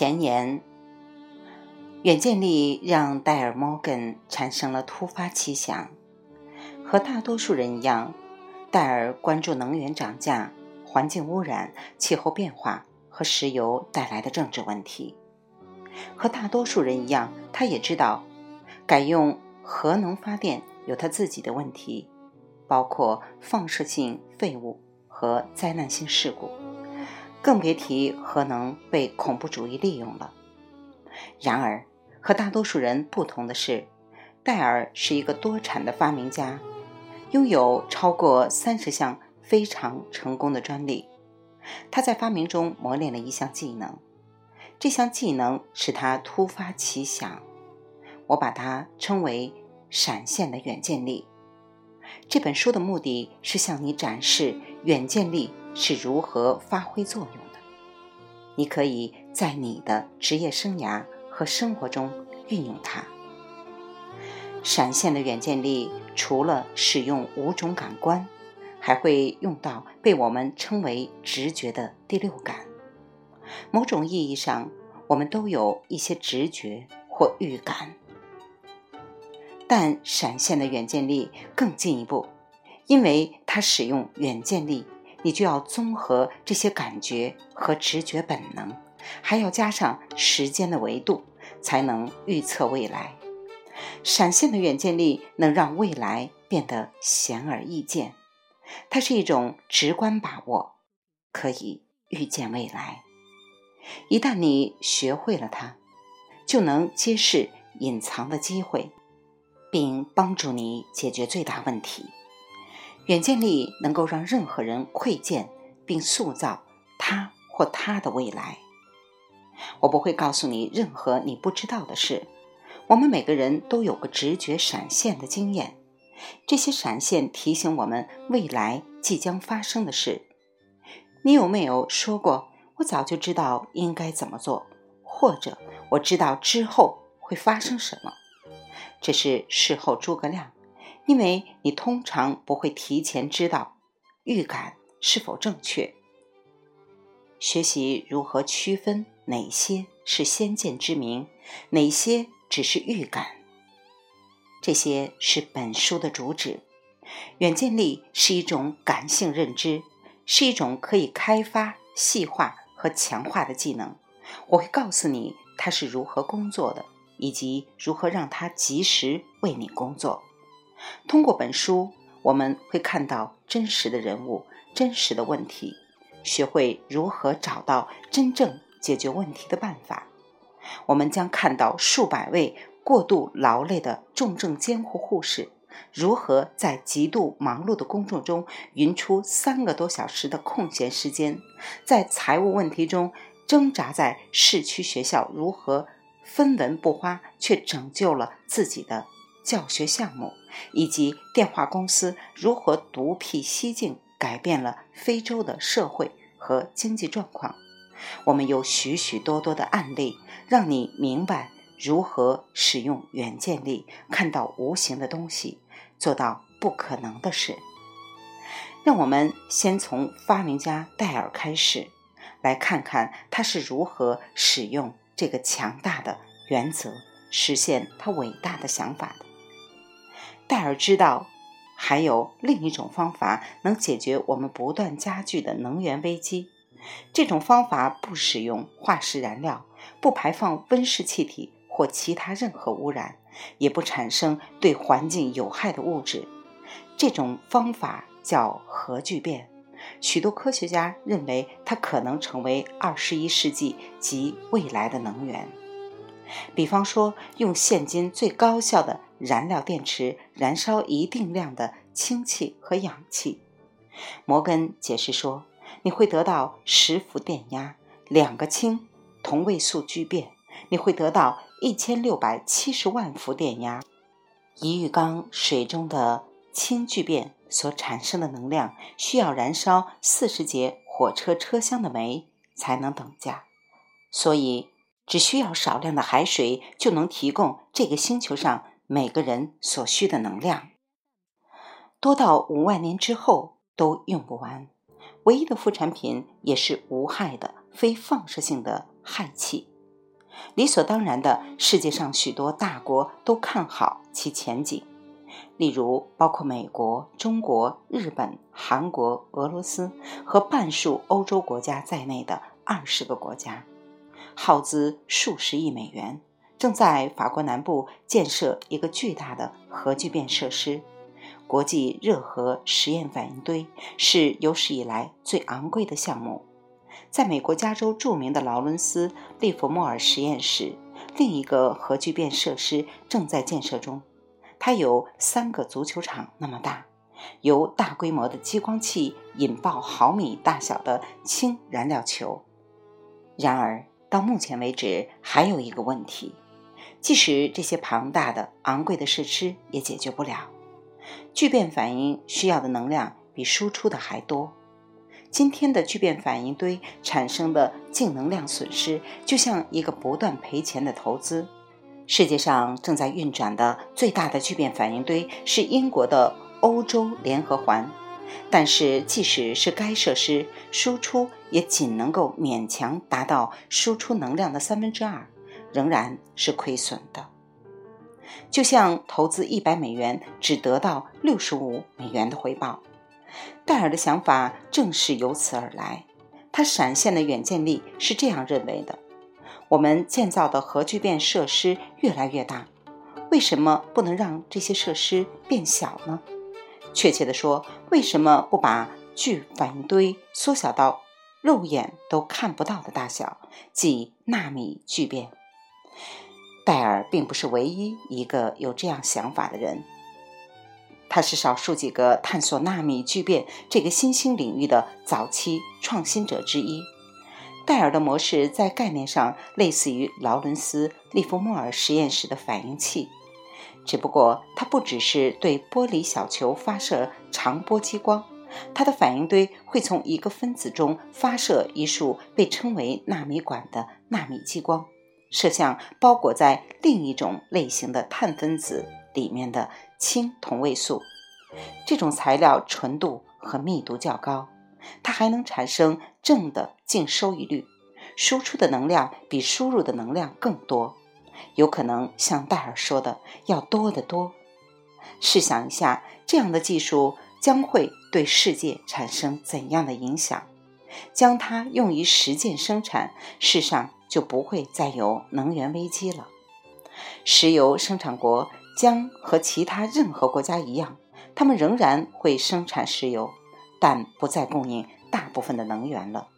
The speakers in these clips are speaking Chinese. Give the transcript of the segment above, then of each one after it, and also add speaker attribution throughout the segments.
Speaker 1: 前言：远见力让戴尔·摩根产生了突发奇想。和大多数人一样，戴尔关注能源涨价、环境污染、气候变化和石油带来的政治问题。和大多数人一样，他也知道，改用核能发电有他自己的问题，包括放射性废物和灾难性事故。更别提核能被恐怖主义利用了。然而，和大多数人不同的是，戴尔是一个多产的发明家，拥有超过三十项非常成功的专利。他在发明中磨练了一项技能，这项技能使他突发奇想，我把它称为“闪现的远见力”。这本书的目的是向你展示远见力。是如何发挥作用的？你可以在你的职业生涯和生活中运用它。闪现的远见力除了使用五种感官，还会用到被我们称为直觉的第六感。某种意义上，我们都有一些直觉或预感。但闪现的远见力更进一步，因为它使用远见力。你就要综合这些感觉和直觉本能，还要加上时间的维度，才能预测未来。闪现的远见力能让未来变得显而易见，它是一种直观把握，可以预见未来。一旦你学会了它，就能揭示隐藏的机会，并帮助你解决最大问题。远见力能够让任何人窥见并塑造他或他的未来。我不会告诉你任何你不知道的事。我们每个人都有个直觉闪现的经验，这些闪现提醒我们未来即将发生的事。你有没有说过“我早就知道应该怎么做”，或者“我知道之后会发生什么”？这是事后诸葛亮。因为你通常不会提前知道预感是否正确。学习如何区分哪些是先见之明，哪些只是预感，这些是本书的主旨。远见力是一种感性认知，是一种可以开发、细化和强化的技能。我会告诉你它是如何工作的，以及如何让它及时为你工作。通过本书，我们会看到真实的人物、真实的问题，学会如何找到真正解决问题的办法。我们将看到数百位过度劳累的重症监护护士，如何在极度忙碌的工作中匀出三个多小时的空闲时间，在财务问题中挣扎，在市区学校如何分文不花却拯救了自己的。教学项目以及电话公司如何独辟蹊径，改变了非洲的社会和经济状况。我们有许许多多的案例，让你明白如何使用远见力，看到无形的东西，做到不可能的事。让我们先从发明家戴尔开始，来看看他是如何使用这个强大的原则，实现他伟大的想法的。戴尔知道，还有另一种方法能解决我们不断加剧的能源危机。这种方法不使用化石燃料，不排放温室气体或其他任何污染，也不产生对环境有害的物质。这种方法叫核聚变。许多科学家认为它可能成为二十一世纪及未来的能源。比方说，用现今最高效的。燃料电池燃烧一定量的氢气和氧气，摩根解释说，你会得到十伏电压，两个氢同位素聚变，你会得到一千六百七十万伏电压。一浴缸水中的氢聚变所产生的能量，需要燃烧四十节火车车厢的煤才能等价，所以只需要少量的海水就能提供这个星球上。每个人所需的能量，多到五万年之后都用不完。唯一的副产品也是无害的、非放射性的氦气。理所当然的，世界上许多大国都看好其前景。例如，包括美国、中国、日本、韩国、俄罗斯和半数欧洲国家在内的二十个国家，耗资数十亿美元，正在法国南部建设一个巨大的核聚变设施。国际热核实验反应堆是有史以来最昂贵的项目。在美国加州著名的劳伦斯利弗莫尔实验室，另一个核聚变设施正在建设中。它有三个足球场那么大，由大规模的激光器引爆毫米大小的氢燃料球。然而，到目前为止，还有一个问题：即使这些庞大的、昂贵的设施也解决不了。聚变反应需要的能量比输出的还多。今天的聚变反应堆产生的净能量损失，就像一个不断赔钱的投资。世界上正在运转的最大的聚变反应堆是英国的欧洲联合环，但是即使是该设施输出也仅能够勉强达到输出能量的三分之二，仍然是亏损的。就像投资一百美元只得到六十五美元的回报，戴尔的想法正是由此而来。他闪现的远见力是这样认为的。我们建造的核聚变设施越来越大，为什么不能让这些设施变小呢？确切地说，为什么不把聚反应堆缩小到肉眼都看不到的大小，即纳米聚变？戴尔并不是唯一一个有这样想法的人，他是少数几个探索纳米聚变这个新兴领域的早期创新者之一。戴尔的模式在概念上类似于劳伦斯利弗莫尔实验室的反应器，只不过它不只是对玻璃小球发射长波激光，它的反应堆会从一个分子中发射一束被称为纳米管的纳米激光，射向包裹在另一种类型的碳分子里面的氢同位素。这种材料纯度和密度较高。它还能产生正的净收益率，输出的能量比输入的能量更多，有可能像戴尔说的要多得多。试想一下，这样的技术将会对世界产生怎样的影响？将它用于实践生产，世上就不会再有能源危机了。石油生产国将和其他任何国家一样，他们仍然会生产石油。但不再供应大部分的能源了，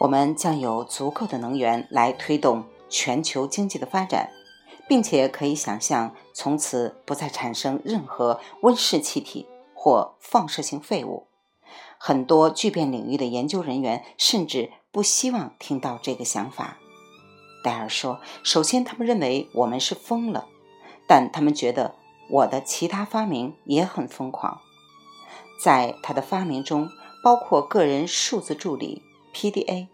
Speaker 1: 我们将有足够的能源来推动全球经济的发展，并且可以想象从此不再产生任何温室气体或放射性废物。很多聚变领域的研究人员甚至不希望听到这个想法。戴尔说：“首先，他们认为我们是疯了，但他们觉得我的其他发明也很疯狂。”在他的发明中，包括个人数字助理 （PDA）、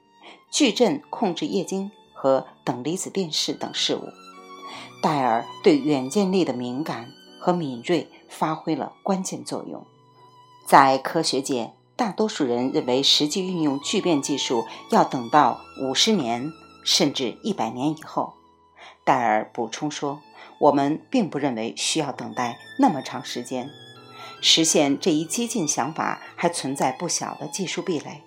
Speaker 1: 矩阵控制液晶和等离子电视等事物。戴尔对远见力的敏感和敏锐发挥了关键作用。在科学界，大多数人认为实际运用聚变技术要等到五十年甚至一百年以后。戴尔补充说：“我们并不认为需要等待那么长时间。”实现这一激进想法还存在不小的技术壁垒。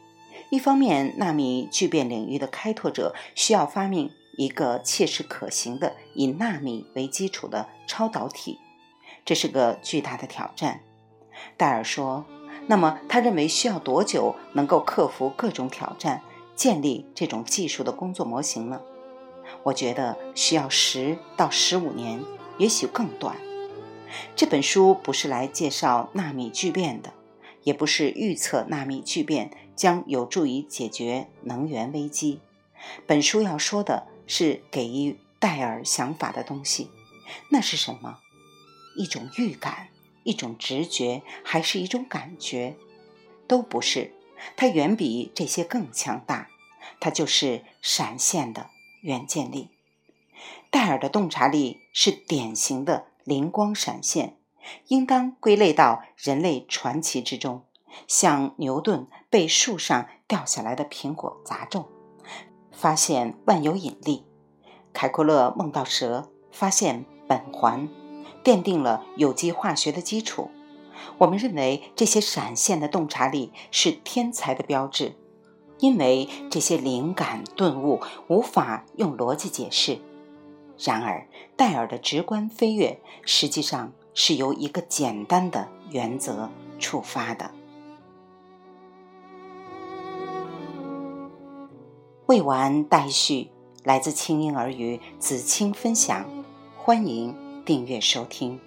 Speaker 1: 一方面，纳米聚变领域的开拓者需要发明一个切实可行的以纳米为基础的超导体，这是个巨大的挑战。戴尔说：“那么，他认为需要多久能够克服各种挑战，建立这种技术的工作模型呢？”我觉得需要十到十五年，也许更短。这本书不是来介绍纳米聚变的，也不是预测纳米聚变将有助于解决能源危机。本书要说的是给予戴尔想法的东西，那是什么？一种预感，一种直觉，还是一种感觉？都不是，它远比这些更强大。它就是闪现的远见力。戴尔的洞察力是典型的。灵光闪现，应当归类到人类传奇之中，像牛顿被树上掉下来的苹果砸中，发现万有引力。凯库勒梦到蛇，发现苯环，奠定了有机化学的基础。我们认为这些闪现的洞察力是天才的标志，因为这些灵感顿悟无法用逻辑解释。然而，戴尔的直观飞跃实际上是由一个简单的原则触发的。未完待续，来自清婴儿语子青分享，欢迎订阅收听。